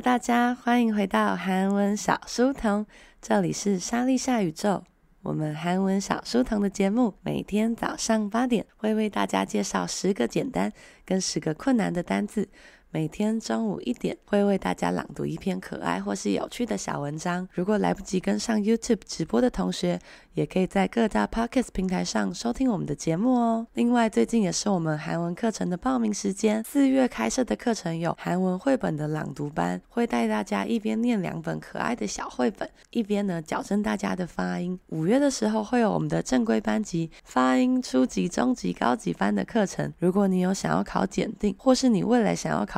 大家，欢迎回到韩文小书童，这里是莎莉夏宇宙。我们韩文小书童的节目，每天早上八点会为大家介绍十个简单跟十个困难的单字。每天中午一点会为大家朗读一篇可爱或是有趣的小文章。如果来不及跟上 YouTube 直播的同学，也可以在各大 Podcast 平台上收听我们的节目哦。另外，最近也是我们韩文课程的报名时间。四月开设的课程有韩文绘本的朗读班，会带大家一边念两本可爱的小绘本，一边呢矫正大家的发音。五月的时候会有我们的正规班级发音初级、中级、高级班的课程。如果你有想要考检定，或是你未来想要考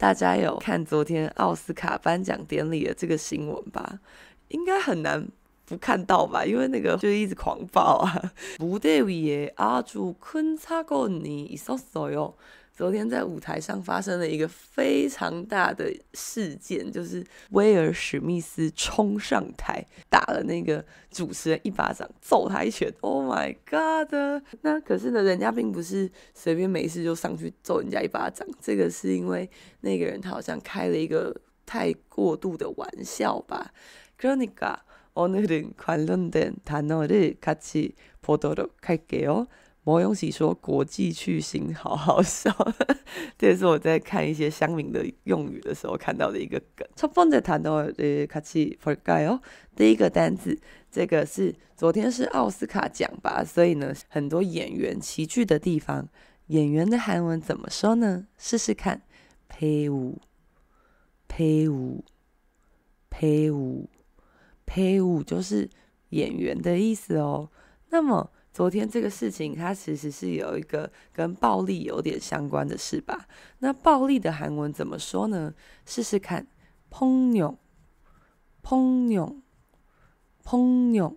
大家有看昨天奥斯卡颁奖典礼的这个新闻吧？应该很难不看到吧？因为那个就一直狂爆啊！무대위에아주큰사건이있었어요。 昨天在舞台上发生了一个非常大的事件，就是威尔史密斯冲上台打了那个主持人一巴掌，揍他一拳。Oh my god！那可是呢，人家并不是随便没事就上去揍人家一巴掌，这个是因为那个人他好像开了一个太过度的玩笑吧。그러니까오늘은관련된단어를같이보도록할게요 某勇喜说：“国际巨星好好笑。 ”这也是我在看一些乡民的用语的时候看到的一个梗。첫번째단어를같이볼까요？第一个单字，这个是昨天是奥斯卡奖吧，所以呢，很多演员齐聚的地方，演员的韩文怎么说呢？试试看，배우，배우，배우，배우就是演员的意思哦。那么。 昨天这个事情，它其实是有一个跟暴力有点相关的事吧？那暴力的韩文怎么说呢？试试看，폭력，폭력，폭력。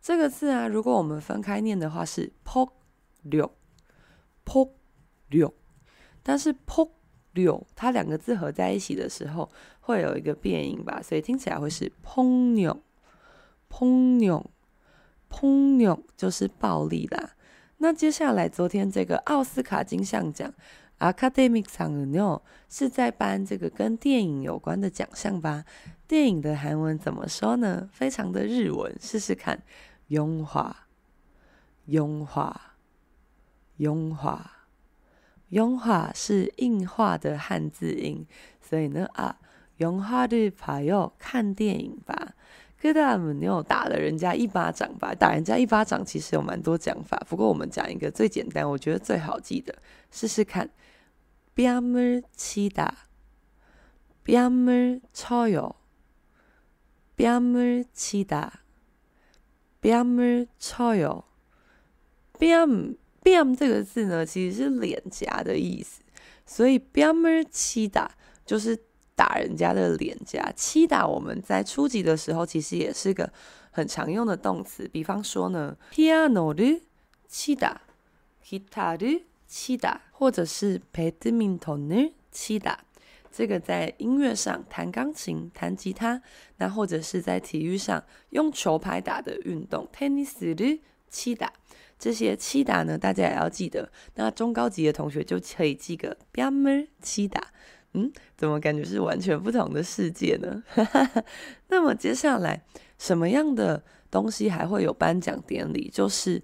这个字啊，如果我们分开念的话是폭 력， 폭 력。但是폭력它两个字合在一起的时候，会有一个变音吧？所以听起来会是폭 력， 폭 력。 폭력就是暴力啦。那接下来，昨天这个奥斯卡金像奖아카데미상은요是在颁这个跟电影有关的奖项吧？电影的韩文怎么说呢？非常的日文，试试看。영화，영화，영화，영화是映画的汉字音，所以呢啊，영화를봐요，看电影吧。 그다음은요打了人家一巴掌吧，打人家一巴掌其实有蛮多讲法，不过我们讲一个最简单，我觉得最好记的，试试看。뺨을치다뺨을쳐요뺨을치다뺨을쳐요 뺨 뺨这个字呢，其实是脸颊的意思，所以뺨을치다就是。 打人家的脸颊，七打。我们在初级的时候其实也是个很常用的动词，比方说呢，piano 的七打，hitar 的七打，或者是 badminton 的七打。这个在音乐上弹钢琴、弹吉他，那或者是在体育上用球拍打的运动，tennis 的七打。这些七打呢，大家也要记得。那中高级的同学就可以记个 pamour 七打。嗯，怎么感觉是完全不同的世界呢？那么接下来什么样的东西还会有颁奖典礼？就是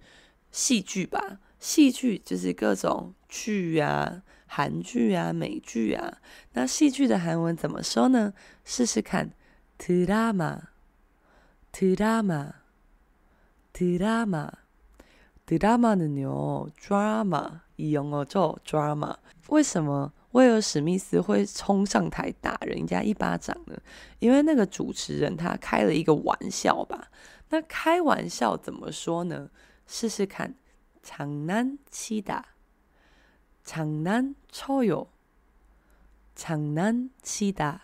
戏剧吧。戏剧就是各种剧啊，韩剧啊，美剧啊。那戏剧的韩文怎么说呢？试试看，드라마，드라마，드라마，드라마는요，drama，이영어죠，drama。为什么？ 威尔史密斯会冲上台打人家一巴掌呢？因为那个主持人他开了一个玩笑吧？那开玩笑怎么说呢？试试看，장난치다，장난쳐요，장난치다，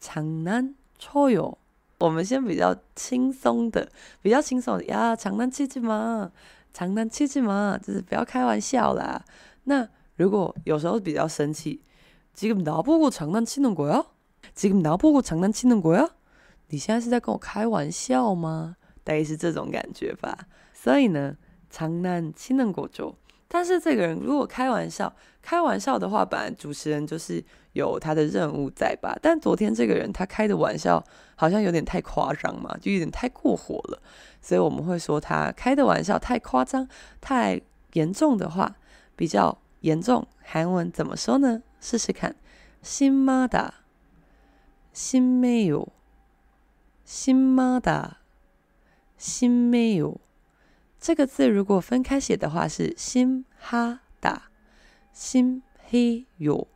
장난쳐요。我们先比较轻松的，比较轻松的呀，장난치지 마， 장난치지 마，就是不要开玩笑啦。那 如果有时候比较生气，지금나보고장난치는거야지금나보고장난치는거야？你现在是在跟我开玩笑吗？大概是这种感觉吧。所以呢，장난치는거죠。但是这个人如果开玩笑，开玩笑的话，本来主持人就是有他的任务在吧？但昨天这个人他开的玩笑好像有点太夸张嘛，就有点太过火了，所以我们会说他开的玩笑太夸张、太严重的话，比较 严重。韩文怎么说呢？试试看，심하다，심해요，심하다，심해요。这个字如果分开写的话是심하다，심해요。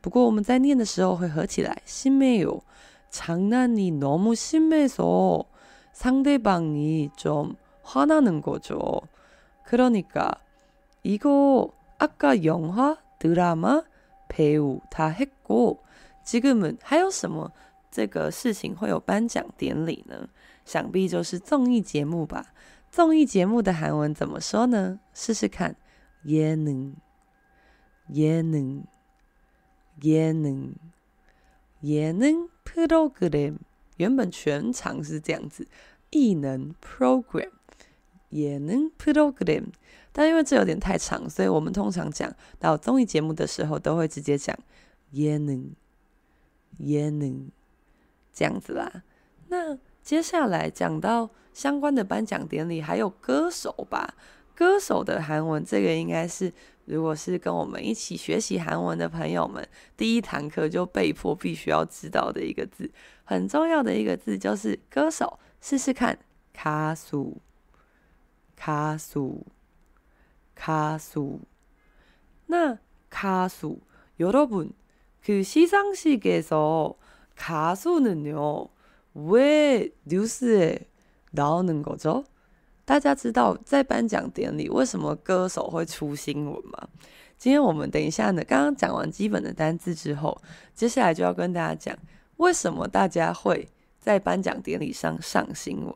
不过我们在念的时候会合起来，심해요。장난이너무심해서상대방이좀화나는거죠그러니까이거 아까영화드라마배우다했고지금은还有什么这个事情会有颁奖典礼呢？想必就是综艺节目吧。综艺节目的韩文怎么说呢？试试看，예능예능예능예능 program。原本全长是这样子，艺能 program，예능 program。 但因为这有点太长，所以我们通常讲到综艺节目的时候，都会直接讲예능예능这样子啦。那接下来讲到相关的颁奖典礼，还有歌手吧。歌手的韩文，这个应该是如果是跟我们一起学习韩文的朋友们，第一堂课就被迫必须要知道的一个字，很重要的一个字就是歌手。试试看，가수，가수， 가수。那가수여러분그시상식에서가수는요 왜뉴스에나오는거죠？大家知道在颁奖典礼为什么歌手会出新闻吗？今天我们等一下呢，刚刚讲完基本的单字之后，接下来就要跟大家讲为什么大家会在颁奖典礼上上新闻。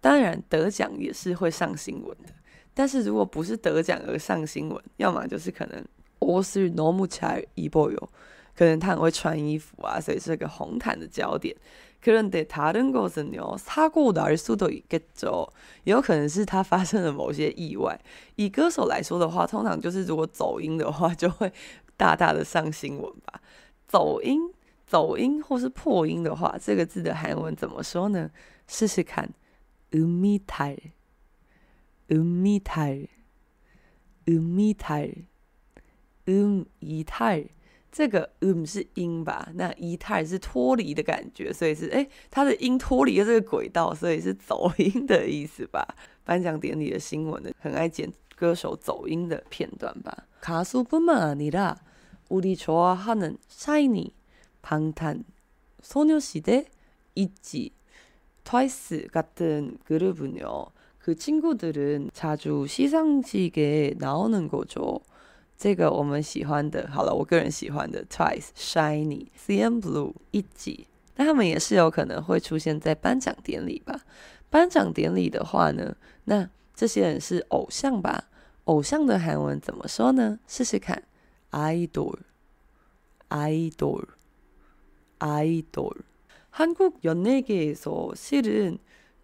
当然得奖也是会上新闻的， 但是如果不是得奖而上新闻，要么就是可能我是너무잘입어요，可能他很会穿衣服啊，所以是个红毯的焦点。可能得다른것은요사고날수도있겠죠，也有可能是他发生了某些意外。以歌手来说的话，通常就是如果走音的话，就会大大的上新闻吧。走音、走音或是破音的话，这个字的韩文怎么说呢？试试看，음이탈， 음이탈，음이탈，음이탈。这个嗯是音吧，那一态是脱离的感觉，所以是诶，它的音脱离了这个轨道，所以是走音的意思吧。颁奖典礼的新闻呢，很爱剪歌手走音的片段吧。가수뿐만아니라우리좋아하는 SHINee、방탄、소녀시대、ITZY、TWICE 같은그룹은요 그친구들은자주시상식에나오는거죠这个我们喜欢的，好了，我个人喜欢的 Twice、SHINee、CNBLUE、ITZY，那他们也是有可能会出现在颁奖典礼吧？颁奖典礼的话呢，那这些人是偶像吧？偶像的韩文怎么说呢？试试看，idol、idol、idol。한국연예계에서실은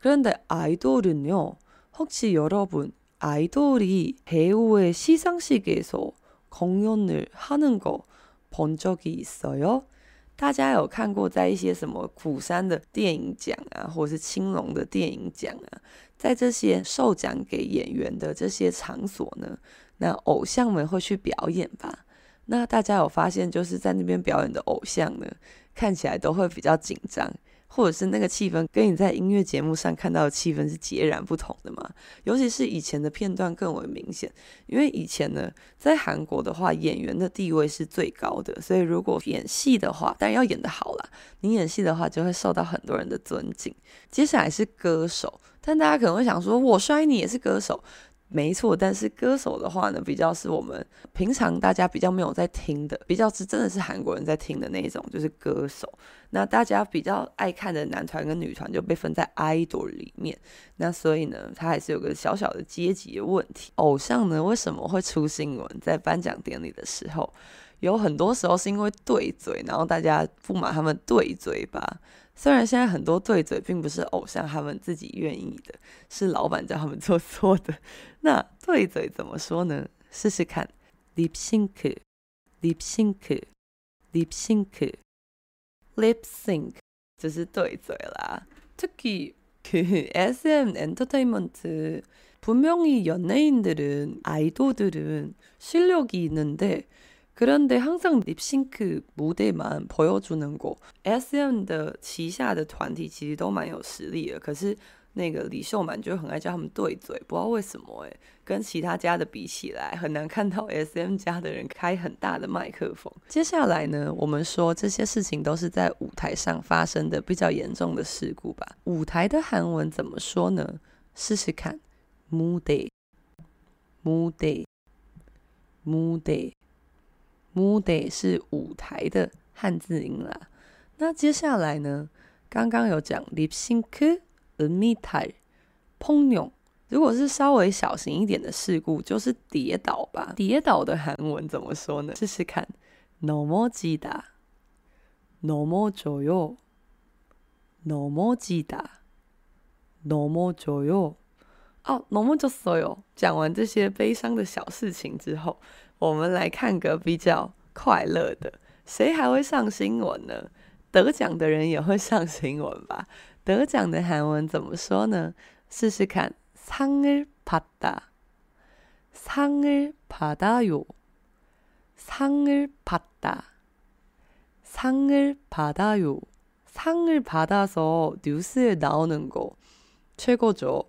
그런데아이돌은요혹시여러분 아이돌이 배우의 시상식에서 공연을 하는 거 본 적이 있어요? 大家有看过在一些什么釜山的电影奖啊，或者是青龙的电影奖啊，在这些授奖给演员的这些场所呢，那偶像们会去表演吧？那大家有发现，就是在那边表演的偶像呢，看起来都会比较紧张， 或者是那个气氛跟你在音乐节目上看到的气氛是截然不同的嘛？尤其是以前的片段更为明显，因为以前呢，在韩国的话，演员的地位是最高的，所以如果演戏的话，当然要演得好啦。你演戏的话，就会受到很多人的尊敬。接下来是歌手，但大家可能会想说，我摔你也是歌手。没错，但是歌手的话呢，比较是我们平常大家比较没有在听的，比较是真的是韩国人在听的那种，就是歌手。那大家比较爱看的男团跟女团就被分在 idol 里面。那所以呢，他还是有个小小的阶级的问题。偶像呢，为什么会出新闻？在颁奖典礼的时候，有很多时候是因为对嘴，然后大家不满他们对嘴吧。虽然现在很多对嘴并不是偶像他们自己愿意的，是老板叫他们做错的。那对嘴怎么说呢？试试看，lip sync，lip sync，lip sync，lip sync，这是对嘴啦。特别그 SM 엔터테인먼트 분명히 연예인들은 아이돌들은 실력이 있는데 그런데 항상 립싱크 무대만 보여주는 거 SM 的旗下的团体其实都蛮有实力的，可是那个李秀满就很爱叫他们对嘴，不知道为什么诶，跟其他家的比起来，很难看到 SM 家的人开很大的麦克风。接下来呢，我们说这些事情都是在舞台上发生的比较严重的事故吧。舞台的韩文怎么说呢？试试看무대，무대，무대。 무대是舞台的汉字音啦。那接下来呢？刚刚有讲립싱크음미탈碰勇。如果是稍微小型一点的事故，就是跌倒吧。跌倒的韩文怎么说呢？试试看，넘어지다넘어져요넘어지다넘어져요哦，넘어졌어요。讲完这些悲伤的小事情之后。 我们来看个比较快乐的，谁还会上新闻呢？得奖的人也会上新闻吧？得奖的韩文怎么说呢？试试看，상을받 다， 상을받아 요， 상을받 다， 상을받아 요， 상을받아서뉴스에나오는 거， 최고죠。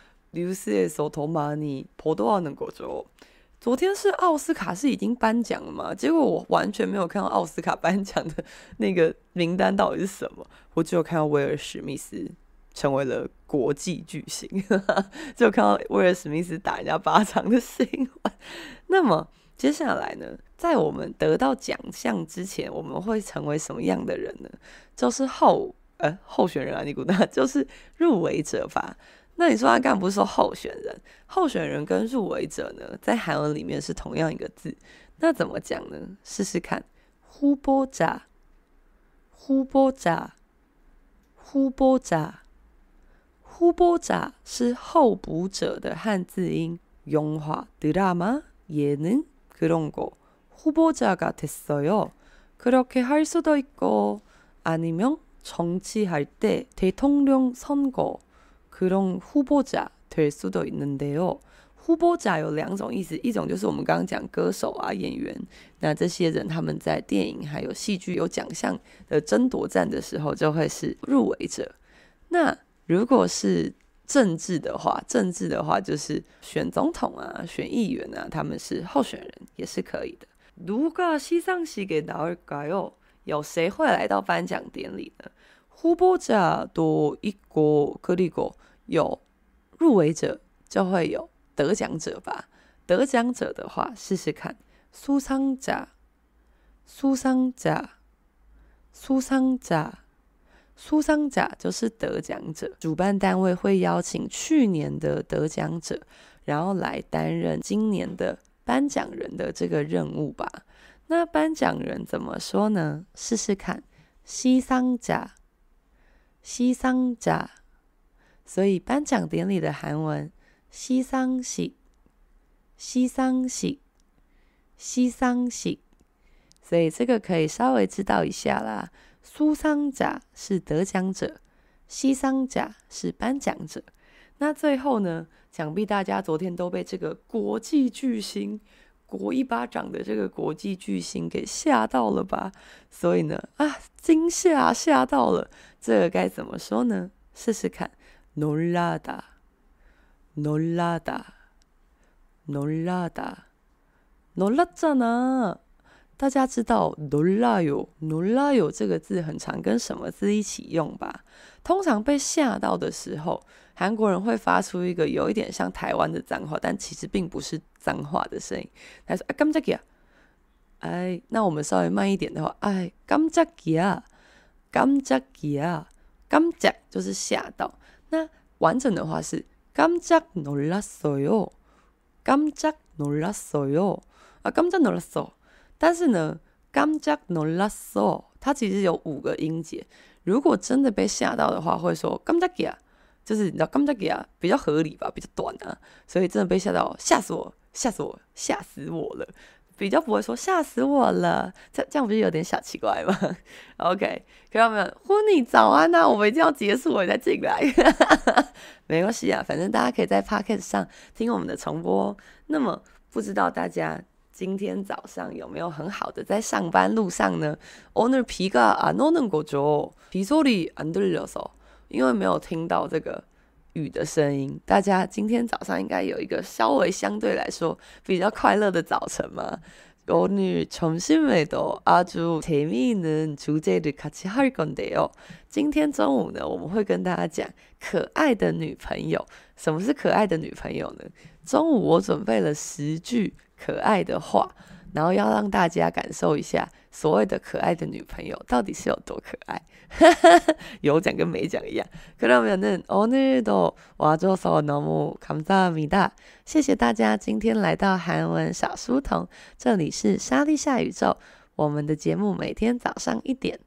뉴스에서 더 많이 보도하는 거죠. 昨天是奥斯卡是已经颁奖了吗？结果我完全没有看到奥斯卡颁奖的那个名单到底是什么，我只有看到威尔史密斯成为了国际巨星，只有看到威尔史密斯打人家巴掌的新闻。那么接下来呢，在我们得到奖项之前，我们会成为什么样的人呢？就是候呃候选人啊，尼古娜就是入围者吧。 那你说他刚刚不是说候选人？候选人跟入围者呢，在韩文里面是同样一个字，那怎么讲呢？试试看，후보자，후보자，후보자，후보자是候补者的汉字音，영화드라마예능그런거후보자가됐어요그렇게할수도있고아니면정치할때대통령선거 그런후보자될수도있는데요。후보자有两种意思，一种就是我们刚刚讲歌手啊、演员，那这些人他们在电影还有戏剧有奖项的争夺战的时候，就会是入围者。那如果是政治的话，政治的话就是选总统啊、选议员啊，他们是候选人，也是可以的。누가시상식에나올까요？有谁会来到颁奖典礼呢？후보자도있고그리고 有入围者就会有得奖者吧。得奖者的话试试看苏桑甲苏桑甲苏桑甲苏桑甲就是得奖者。主办单位会邀请去年的得奖者然后来担任今年的颁奖人的这个任务吧。那颁奖人怎么说呢？试试看西桑甲西桑甲所以颁奖典礼的韩文，西桑喜西桑喜西桑喜，所以这个可以稍微知道一下啦，苏桑甲是得奖者，西桑甲是颁奖者。那最后呢，想必大家昨天都被这个国际巨星，国一巴掌的这个国际巨星给吓到了吧，所以呢，啊，惊吓吓到了，这个该怎么说呢？试试看。 놀라다놀라다놀라다놀랐잖아。大家知道“놀라요”“놀라요”这个字很常跟什么字一起用吧？通常被吓到的时候。韩国人会发出一个有一点像台湾的脏话，但其实并不是脏话的声音。他说：“哎，깜짝이야！”哎，那我们稍微慢一点的话，哎，깜짝이야！깜짝이야！깜짝就是吓到。 那完整的话是깜짝놀랐어요！깜짝놀랐어요！啊，깜짝놀랐어。但是呢，깜짝놀랐어，它其实有五个音节。如果真的被吓到的话，会说깜짝이야。就是你知道，깜짝이야比较合理吧，比较短啊，所以真的被吓到，吓死我，吓死我，吓死我了， 比较不会说吓死我了，这这样不是有点小奇怪吗？OK，看到没有？婚礼早安呐、啊，我们一定要结束我再进来，没关系啊，反正大家可以在 Podcast 上听我们的重播。那么不知道大家今天早上有没有很好的在上班路上呢？오늘비가안오는거죠비소리안들려서因为没有听到这个 雨的声音，大家今天早上应该有一个稍微相对来说比较快乐的早晨嘛。오늘점심에도아주재미있는주제를같이할건데요。今天中午呢，我们会跟大家讲可爱的女朋友。什么是可爱的女朋友呢？中午我准备了十句可爱的话， 然后要让大家感受一下。所谓的可爱的女朋友到底是有多可爱？有讲跟没讲一样。그러면은오늘도와줘서너무감사합니다。谢谢大家今天来到韩文小书童，这里是莎莉夏宇宙。我们的节目每天早上一点，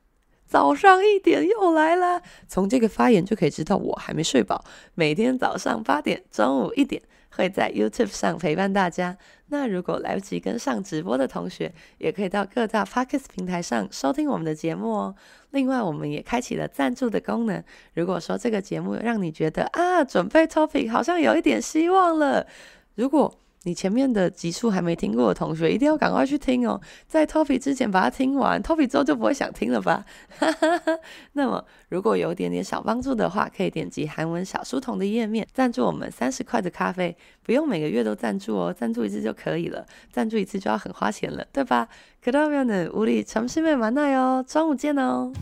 早上一点又来了。从这个发言就可以知道我还没睡饱。每天早上八点，中午一点。 会在 YouTube 上陪伴大家。那如果来不及跟上直播的同学，也可以到各大 Podcast 平台上收听我们的节目哦。另外，我们也开启了赞助的功能。如果说这个节目让你觉得啊，准备 Topic 好像有一点希望了，如果你前面的集数还没听过的同学，一定要赶快去听哦，在 Topic 之前把它听完，Topic 之后就不会想听了吧？那么，如果有一点点小帮助的话，可以点击韩文小书童的页面，赞助我们三十块的咖啡，不用每个月都赞助哦，赞助一次就可以了，赞助一次就要很花钱了，对吧？그러면은우리점심에만나요，中午见哦。